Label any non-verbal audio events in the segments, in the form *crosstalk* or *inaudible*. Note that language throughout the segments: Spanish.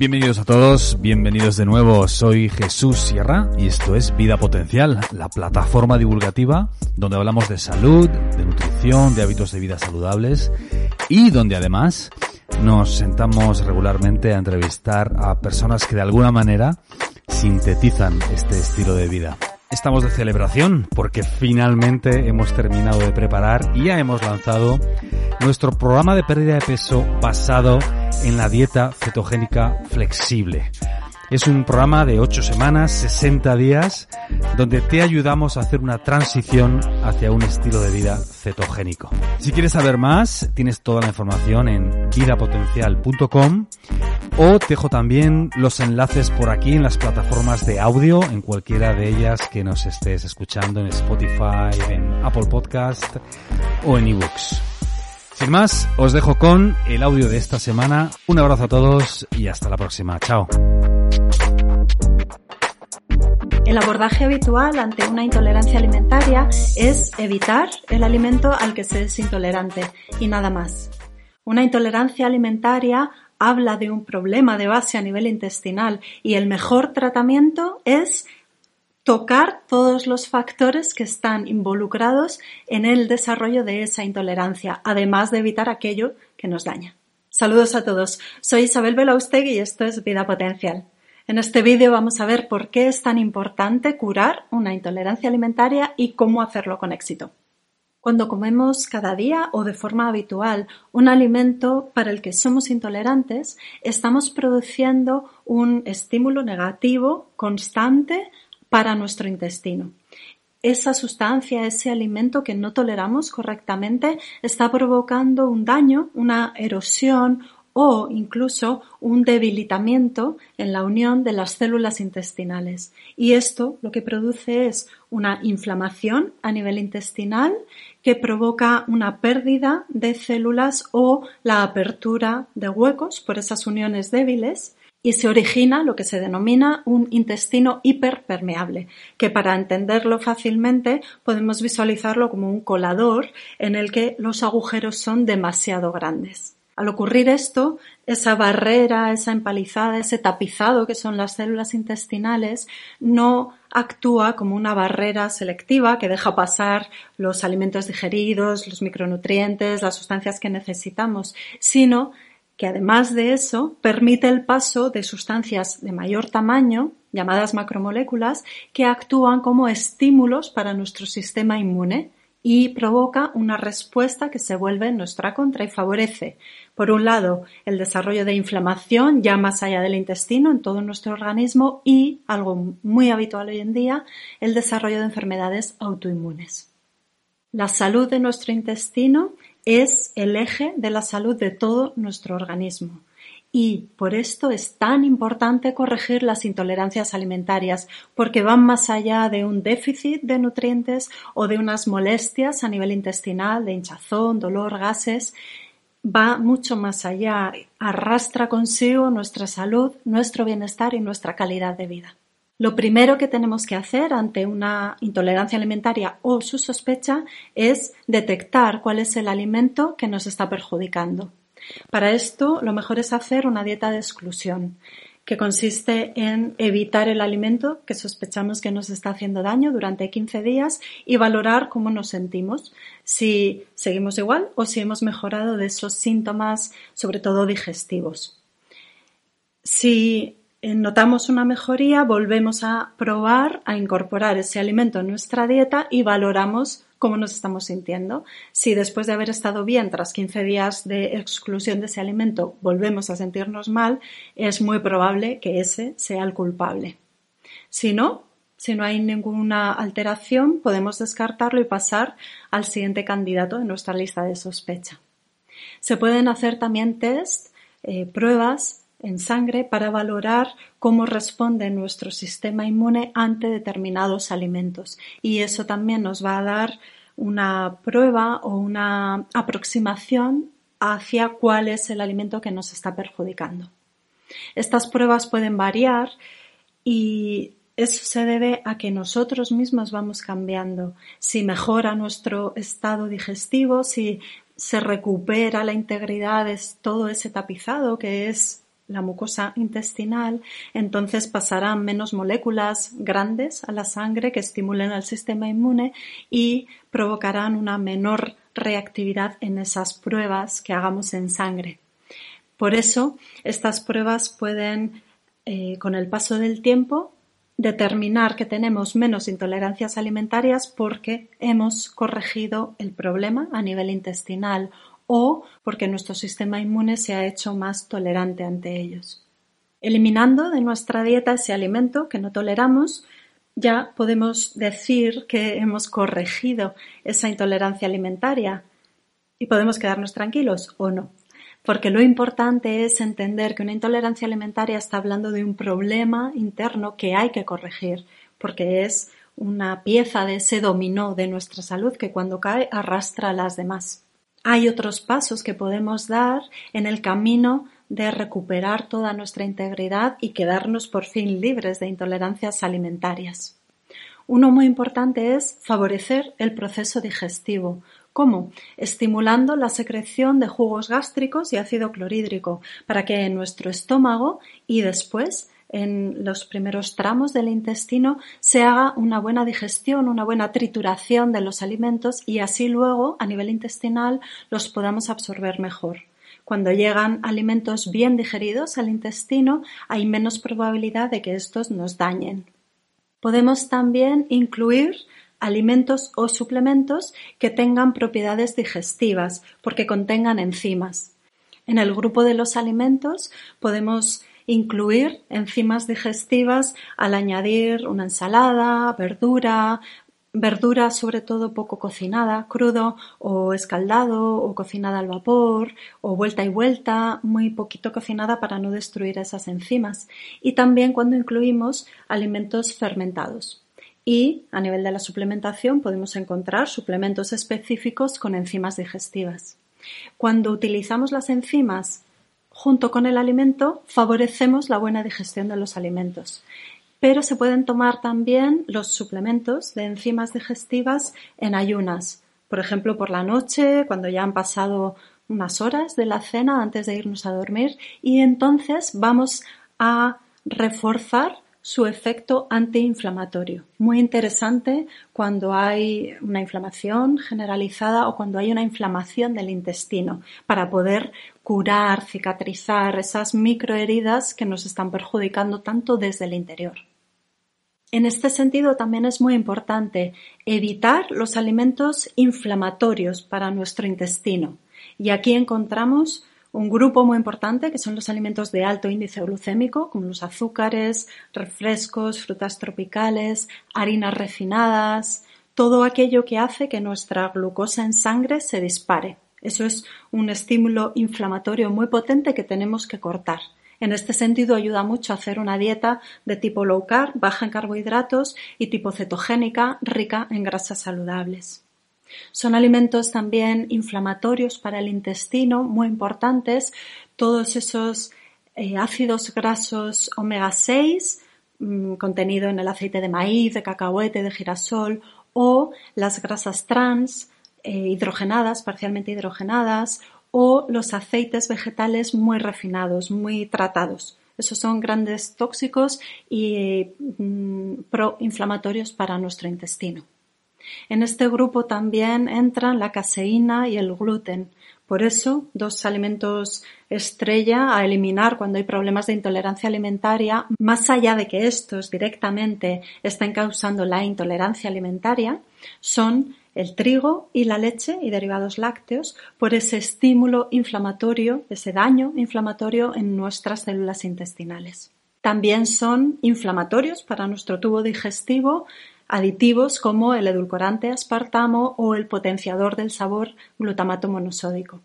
Bienvenidos a todos, bienvenidos de nuevo. Soy Jesús Sierra y esto es Vida Potencial, la plataforma divulgativa donde hablamos de salud, de nutrición, de hábitos de vida saludables y donde además nos sentamos regularmente a entrevistar a personas que de alguna manera sintetizan este estilo de vida. Estamos de celebración porque finalmente hemos terminado de preparar y ya hemos lanzado nuestro programa de pérdida de peso basado en la dieta cetogénica flexible. Es un programa de 8 semanas, 60 días, donde te ayudamos a hacer una transición hacia un estilo de vida cetogénico. Si quieres saber más, tienes toda la información en vidapotencial.com o te dejo también los enlaces por aquí en las plataformas de audio, en cualquiera de ellas que nos estés escuchando en Spotify, en Apple Podcast o en eBooks. Sin más, os dejo con el audio de esta semana. Un abrazo a todos y hasta la próxima. Chao. El abordaje habitual ante una intolerancia alimentaria es evitar el alimento al que se es intolerante y nada más. Una intolerancia alimentaria habla de un problema de base a nivel intestinal y el mejor tratamiento es tocar todos los factores que están involucrados en el desarrollo de esa intolerancia, además de evitar aquello que nos daña. Saludos a todos. Soy Isabel Belaustegui y esto es Vida Potencial. En este vídeo vamos a ver por qué es tan importante curar una intolerancia alimentaria y cómo hacerlo con éxito. Cuando comemos cada día o de forma habitual un alimento para el que somos intolerantes, estamos produciendo un estímulo negativo constante para nuestro intestino. Esa sustancia, ese alimento que no toleramos correctamente, está provocando un daño, una erosión o incluso un debilitamiento en la unión de las células intestinales. Y esto lo que produce es una inflamación a nivel intestinal que provoca una pérdida de células o la apertura de huecos por esas uniones débiles y se origina lo que se denomina un intestino hiperpermeable, que para entenderlo fácilmente podemos visualizarlo como un colador en el que los agujeros son demasiado grandes. Al ocurrir esto, esa barrera, esa empalizada, ese tapizado que son las células intestinales, no actúa como una barrera selectiva que deja pasar los alimentos digeridos, los micronutrientes, las sustancias que necesitamos, sino que además de eso permite el paso de sustancias de mayor tamaño, llamadas macromoléculas, que actúan como estímulos para nuestro sistema inmune y provoca una respuesta que se vuelve en nuestra contra y favorece, por un lado, el desarrollo de inflamación ya más allá del intestino en todo nuestro organismo y, algo muy habitual hoy en día, el desarrollo de enfermedades autoinmunes. La salud de nuestro intestino es el eje de la salud de todo nuestro organismo. Y por esto es tan importante corregir las intolerancias alimentarias, porque van más allá de un déficit de nutrientes o de unas molestias a nivel intestinal, de hinchazón, dolor, gases. Va mucho más allá, arrastra consigo nuestra salud, nuestro bienestar y nuestra calidad de vida. Lo primero que tenemos que hacer ante una intolerancia alimentaria o su sospecha es detectar cuál es el alimento que nos está perjudicando. Para esto, lo mejor es hacer una dieta de exclusión, que consiste en evitar el alimento que sospechamos que nos está haciendo daño durante 15 días y valorar cómo nos sentimos, si seguimos igual o si hemos mejorado de esos síntomas, sobre todo digestivos. Si notamos una mejoría, volvemos a probar a incorporar ese alimento en nuestra dieta y valoramos cómo nos estamos sintiendo. Si después de haber estado bien tras 15 días de exclusión de ese alimento volvemos a sentirnos mal, es muy probable que ese sea el culpable. Si no, si no hay ninguna alteración, podemos descartarlo y pasar al siguiente candidato de nuestra lista de sospecha. Se pueden hacer también test, eh, pruebas en sangre para valorar cómo responde nuestro sistema inmune ante determinados alimentos. Y eso también nos va a dar una prueba o una aproximación hacia cuál es el alimento que nos está perjudicando. Estas pruebas pueden variar y eso se debe a que nosotros mismos vamos cambiando. Si mejora nuestro estado digestivo, si se recupera la integridad de todo ese tapizado que es la mucosa intestinal, entonces pasarán menos moléculas grandes a la sangre que estimulen al sistema inmune y provocarán una menor reactividad en esas pruebas que hagamos en sangre. Por eso, estas pruebas pueden, eh, con el paso del tiempo, determinar que tenemos menos intolerancias alimentarias porque hemos corregido el problema a nivel intestinal o porque nuestro sistema inmune se ha hecho más tolerante ante ellos. Eliminando de nuestra dieta ese alimento que no toleramos, ya podemos decir que hemos corregido esa intolerancia alimentaria y podemos quedarnos tranquilos o no. Porque lo importante es entender que una intolerancia alimentaria está hablando de un problema interno que hay que corregir, porque es una pieza de ese dominó de nuestra salud que cuando cae arrastra a las demás hay otros pasos que podemos dar en el camino de recuperar toda nuestra integridad y quedarnos por fin libres de intolerancias alimentarias. Uno muy importante es favorecer el proceso digestivo. ¿Cómo? Estimulando la secreción de jugos gástricos y ácido clorhídrico para que nuestro estómago y después en los primeros tramos del intestino se haga una buena digestión, una buena trituración de los alimentos y así luego a nivel intestinal los podamos absorber mejor. Cuando llegan alimentos bien digeridos al intestino hay menos probabilidad de que estos nos dañen. Podemos también incluir alimentos o suplementos que tengan propiedades digestivas porque contengan enzimas. En el grupo de los alimentos podemos incluir enzimas digestivas al añadir una ensalada, verdura, verdura sobre todo poco cocinada, crudo o escaldado o cocinada al vapor o vuelta y vuelta, muy poquito cocinada para no destruir esas enzimas. Y también cuando incluimos alimentos fermentados. Y a nivel de la suplementación podemos encontrar suplementos específicos con enzimas digestivas. Cuando utilizamos las enzimas junto con el alimento favorecemos la buena digestión de los alimentos. Pero se pueden tomar también los suplementos de enzimas digestivas en ayunas, por ejemplo por la noche, cuando ya han pasado unas horas de la cena antes de irnos a dormir y entonces vamos a reforzar su efecto antiinflamatorio. Muy interesante cuando hay una inflamación generalizada o cuando hay una inflamación del intestino para poder curar, cicatrizar esas microheridas que nos están perjudicando tanto desde el interior. En este sentido también es muy importante evitar los alimentos inflamatorios para nuestro intestino. Y aquí encontramos un grupo muy importante que son los alimentos de alto índice glucémico, como los azúcares, refrescos, frutas tropicales, harinas refinadas, todo aquello que hace que nuestra glucosa en sangre se dispare. Eso es un estímulo inflamatorio muy potente que tenemos que cortar. En este sentido ayuda mucho a hacer una dieta de tipo low carb, baja en carbohidratos y tipo cetogénica, rica en grasas saludables. Son alimentos también inflamatorios para el intestino, muy importantes, todos esos eh, ácidos grasos omega 6 mm, contenido en el aceite de maíz, de cacahuete, de girasol o las grasas trans eh, hidrogenadas, parcialmente hidrogenadas o los aceites vegetales muy refinados, muy tratados. Esos son grandes tóxicos y mm, proinflamatorios para nuestro intestino. En este grupo también entran la caseína y el gluten. Por eso, dos alimentos estrella a eliminar cuando hay problemas de intolerancia alimentaria, más allá de que estos directamente estén causando la intolerancia alimentaria, son el trigo y la leche y derivados lácteos por ese estímulo inflamatorio, ese daño inflamatorio en nuestras células intestinales. También son inflamatorios para nuestro tubo digestivo aditivos como el edulcorante aspartamo o el potenciador del sabor glutamato monosódico.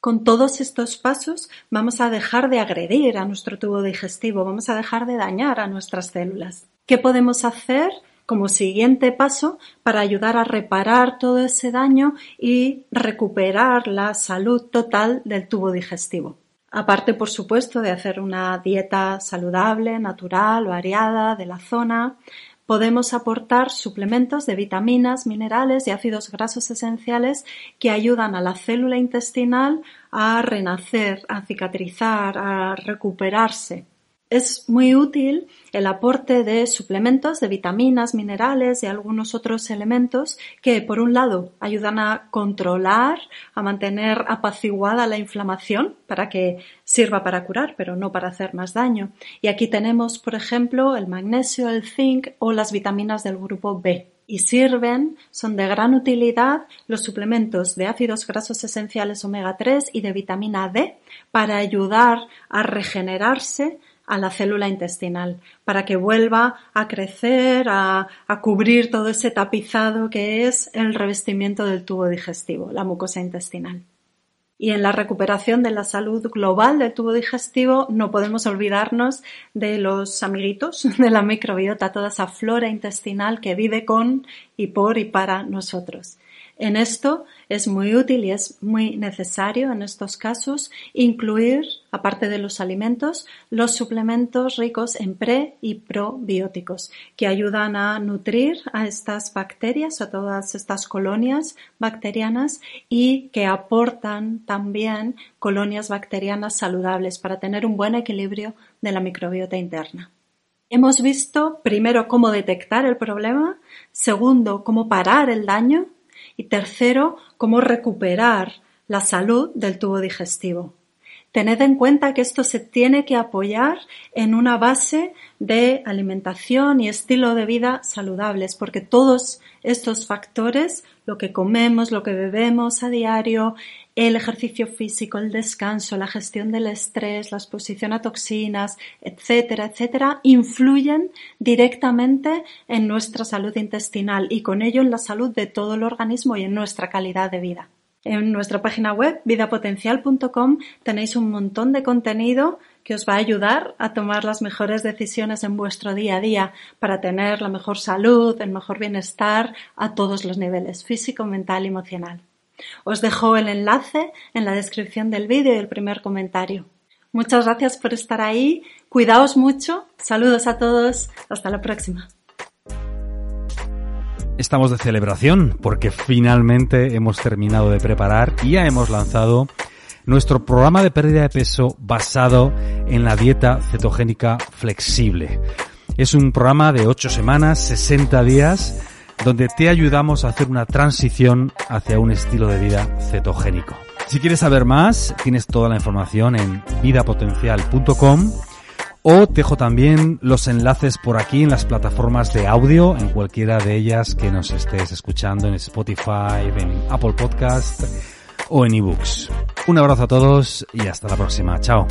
Con todos estos pasos vamos a dejar de agredir a nuestro tubo digestivo, vamos a dejar de dañar a nuestras células. ¿Qué podemos hacer como siguiente paso para ayudar a reparar todo ese daño y recuperar la salud total del tubo digestivo? Aparte, por supuesto, de hacer una dieta saludable, natural, variada, de la zona, podemos aportar suplementos de vitaminas, minerales y ácidos grasos esenciales que ayudan a la célula intestinal a renacer, a cicatrizar, a recuperarse es muy útil el aporte de suplementos de vitaminas, minerales y algunos otros elementos que, por un lado, ayudan a controlar, a mantener apaciguada la inflamación para que sirva para curar, pero no para hacer más daño. Y aquí tenemos, por ejemplo, el magnesio, el zinc o las vitaminas del grupo B y sirven, son de gran utilidad los suplementos de ácidos grasos esenciales omega 3 y de vitamina D para ayudar a regenerarse a la célula intestinal para que vuelva a crecer, a, cubrir todo ese tapizado que es el revestimiento del tubo digestivo, la mucosa intestinal. Y en la recuperación de la salud global del tubo digestivo no podemos olvidarnos de los amiguitos *laughs* de la microbiota, toda esa flora intestinal que vive con y por y para nosotros. En esto es muy útil y es muy necesario en estos casos incluir, aparte de los alimentos, los suplementos ricos en pre y probióticos que ayudan a nutrir a estas bacterias, a todas estas colonias bacterianas y que aportan también colonias bacterianas saludables para tener un buen equilibrio de la microbiota interna. Hemos visto primero cómo detectar el problema, segundo cómo parar el daño y tercero, cómo recuperar la salud del tubo digestivo. Tened en cuenta que esto se tiene que apoyar en una base de alimentación y estilo de vida saludables, porque todos estos factores, lo que comemos, lo que bebemos a diario, el ejercicio físico, el descanso, la gestión del estrés, la exposición a toxinas, etcétera, etcétera, influyen directamente en nuestra salud intestinal y con ello en la salud de todo el organismo y en nuestra calidad de vida. En nuestra página web vidapotencial.com tenéis un montón de contenido que os va a ayudar a tomar las mejores decisiones en vuestro día a día para tener la mejor salud, el mejor bienestar a todos los niveles, físico, mental y emocional. Os dejo el enlace en la descripción del vídeo y el primer comentario. Muchas gracias por estar ahí, cuidaos mucho, saludos a todos, hasta la próxima. Estamos de celebración porque finalmente hemos terminado de preparar y ya hemos lanzado nuestro programa de pérdida de peso basado en la dieta cetogénica flexible. Es un programa de 8 semanas, 60 días, donde te ayudamos a hacer una transición hacia un estilo de vida cetogénico. Si quieres saber más, tienes toda la información en vidapotencial.com o te dejo también los enlaces por aquí en las plataformas de audio, en cualquiera de ellas que nos estés escuchando en Spotify, en Apple Podcast o en eBooks. Un abrazo a todos y hasta la próxima. Chao.